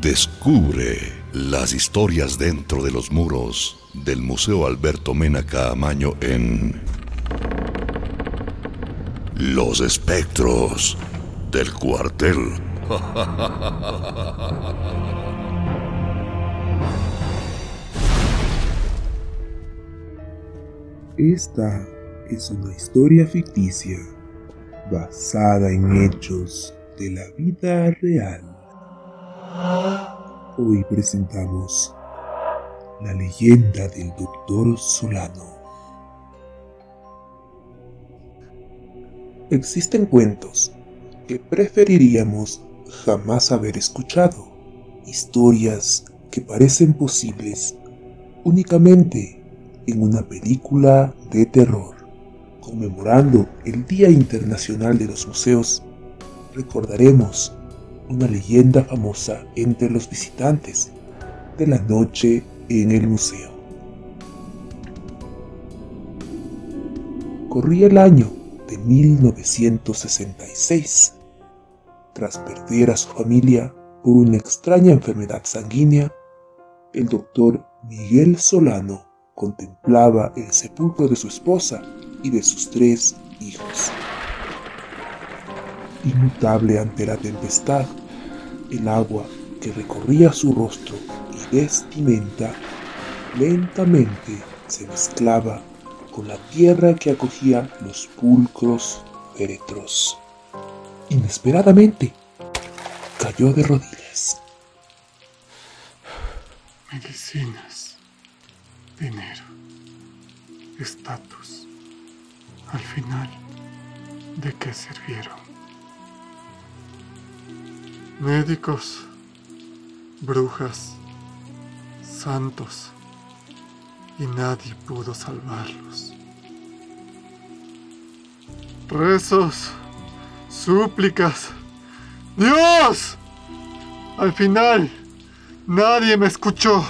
Descubre las historias dentro de los muros del Museo Alberto Mena Caamaño en Los espectros del cuartel. Esta es una historia ficticia basada en hechos de la vida real. Hoy presentamos la leyenda del Doctor Solano. Existen cuentos que preferiríamos jamás haber escuchado, historias que parecen posibles únicamente en una película de terror. Conmemorando el Día Internacional de los Museos, recordaremos una leyenda famosa entre los visitantes de la noche en el museo. Corría el año de 1966. Tras perder a su familia por una extraña enfermedad sanguínea, el doctor Miguel Solano contemplaba el sepulcro de su esposa y de sus tres hijos. Inmutable ante la tempestad, el agua que recorría su rostro y vestimenta lentamente se mezclaba con la tierra que acogía los pulcros féretros. Inesperadamente, cayó de rodillas. Medicinas, dinero, estatus. Al final, ¿de qué sirvieron? Médicos, brujas, santos, y nadie pudo salvarlos. Rezos, súplicas. ¡Dios! Al final, nadie me escuchó.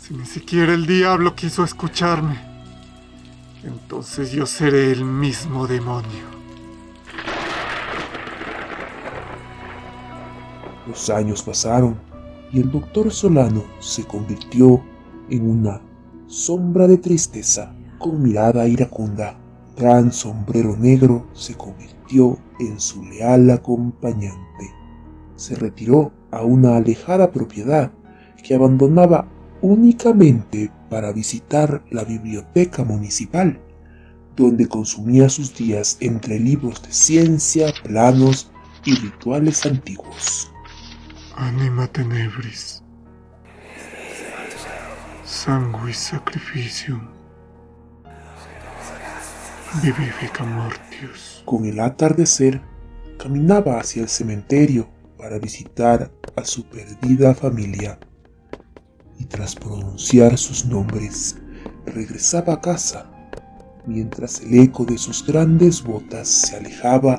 Si ni siquiera el diablo quiso escucharme, entonces yo seré el mismo demonio. Los años pasaron y el doctor Solano se convirtió en una sombra de tristeza con mirada iracunda. Gran sombrero negro se convirtió en su leal acompañante. Se retiró a una alejada propiedad que abandonaba únicamente para visitar la biblioteca municipal, donde consumía sus días entre libros de ciencia, planos y rituales antiguos. Anima tenebris. Sanguis sacrificium. Vivifica mortius. Con el atardecer, caminaba hacia el cementerio para visitar a su perdida familia. Y tras pronunciar sus nombres, regresaba a casa, mientras el eco de sus grandes botas se alejaba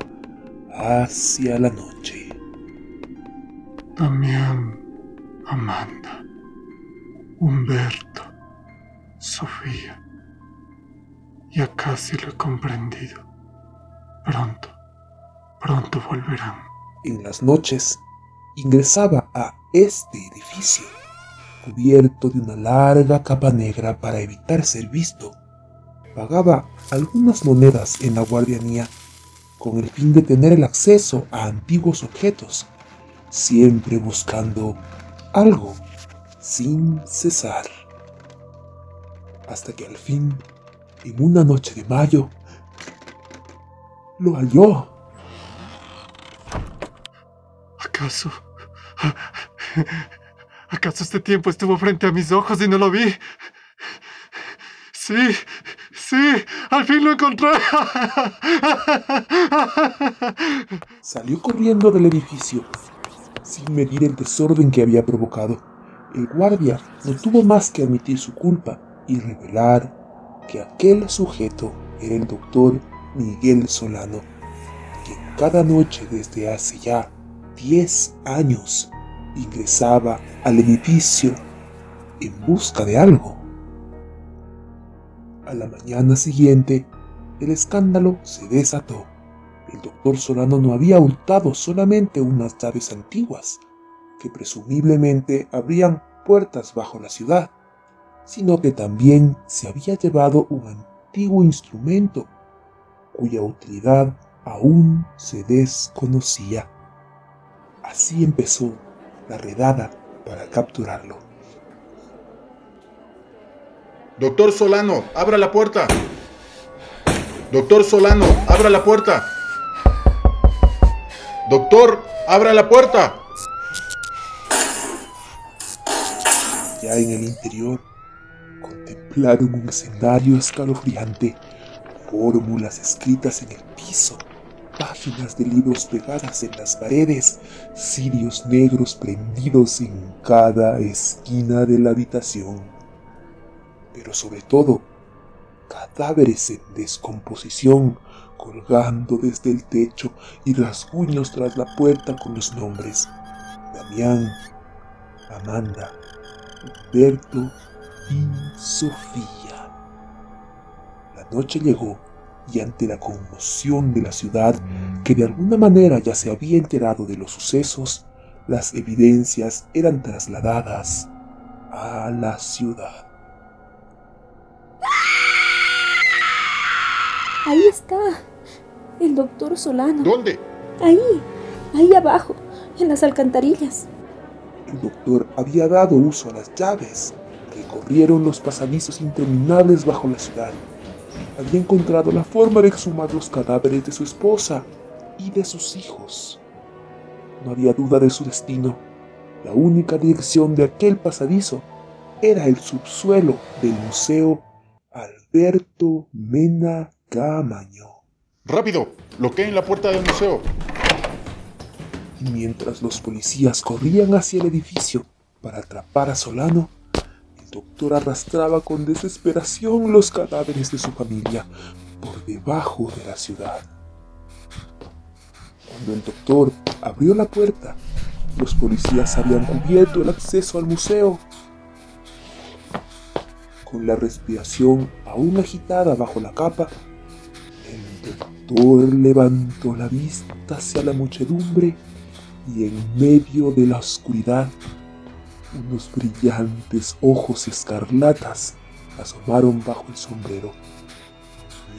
hacia la noche. Damián, Amanda, Humberto, Sofía. Ya casi lo he comprendido. Pronto, pronto volverán. En las noches ingresaba a este edificio, cubierto de una larga capa negra para evitar ser visto. Pagaba algunas monedas en la guardianía con el fin de tener el acceso a antiguos objetos siempre buscando algo sin cesar. Hasta que al fin, en una noche de mayo, lo halló. ¿Acaso? ¿Acaso este tiempo estuvo frente a mis ojos y no lo vi? Sí, sí, al fin lo encontré. Salió corriendo del edificio sin medir el desorden que había provocado. El guardia no tuvo más que admitir su culpa y revelar que aquel sujeto era el doctor Miguel Solano, que cada noche desde hace ya 10 años ingresaba al edificio en busca de algo. A la mañana siguiente, el escándalo se desató el doctor Solano no había hurtado solamente unas llaves antiguas, que presumiblemente abrían puertas bajo la ciudad, sino que también se había llevado un antiguo instrumento cuya utilidad aún se desconocía. Así empezó la redada para capturarlo. Doctor Solano, abra la puerta. Doctor Solano, abra la puerta. Doctor, abra la puerta. Ya en el interior, contemplaron un escenario escalofriante, fórmulas escritas en el piso, páginas de libros pegadas en las paredes, cirios negros prendidos en cada esquina de la habitación. Pero sobre todo, cadáveres en descomposición colgando desde el techo y rasguños tras la puerta con los nombres Damián, Amanda, Humberto y Sofía. La noche llegó y ante la conmoción de la ciudad, que de alguna manera ya se había enterado de los sucesos, las evidencias eran trasladadas a la ciudad. Ahí está. El doctor Solano. ¿Dónde? Ahí. Ahí abajo. En las alcantarillas. El doctor había dado uso a las llaves. Recorrieron los pasadizos interminables bajo la ciudad. Había encontrado la forma de exhumar los cadáveres de su esposa y de sus hijos. No había duda de su destino. La única dirección de aquel pasadizo era el subsuelo del Museo Alberto Mena Camaño. Rápido, en la puerta del museo. Y mientras los policías corrían hacia el edificio para atrapar a Solano, el doctor arrastraba con desesperación los cadáveres de su familia por debajo de la ciudad. Cuando el doctor abrió la puerta, los policías habían cubierto el acceso al museo. Con la respiración aún agitada bajo la capa, doctor levantó la vista hacia la muchedumbre y en medio de la oscuridad unos brillantes ojos escarlatas asomaron bajo el sombrero,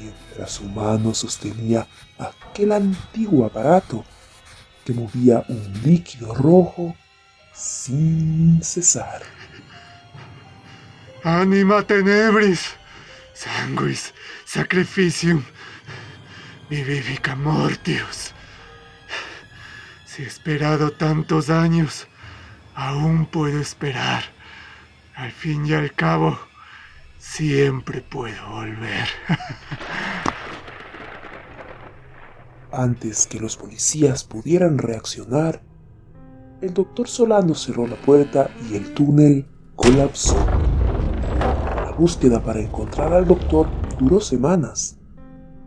mientras su mano sostenía aquel antiguo aparato que movía un líquido rojo sin cesar. Anima tenebris, sanguis sacrificium Vivifica Mortius. Si he esperado tantos años, aún puedo esperar. Al fin y al cabo, siempre puedo volver. Antes que los policías pudieran reaccionar, el doctor Solano cerró la puerta y el túnel colapsó. La búsqueda para encontrar al doctor duró semanas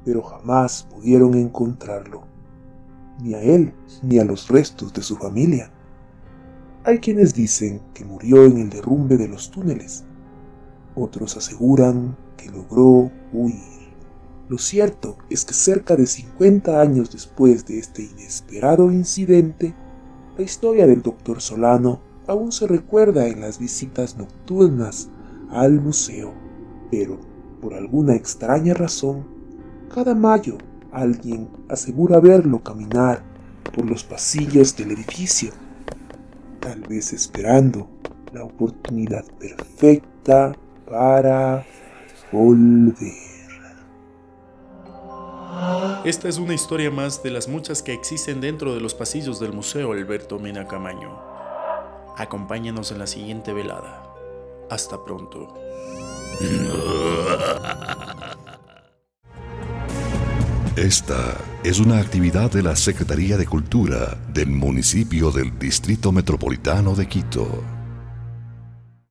pero jamás pudieron encontrarlo, ni a él ni a los restos de su familia. Hay quienes dicen que murió en el derrumbe de los túneles, otros aseguran que logró huir. Lo cierto es que cerca de 50 años después de este inesperado incidente, la historia del doctor Solano aún se recuerda en las visitas nocturnas al museo, pero por alguna extraña razón cada mayo alguien asegura verlo caminar por los pasillos del edificio, tal vez esperando la oportunidad perfecta para volver. Esta es una historia más de las muchas que existen dentro de los pasillos del Museo Alberto Mena Camaño. Acompáñanos en la siguiente velada. Hasta pronto. Esta es una actividad de la Secretaría de Cultura del municipio del Distrito Metropolitano de Quito.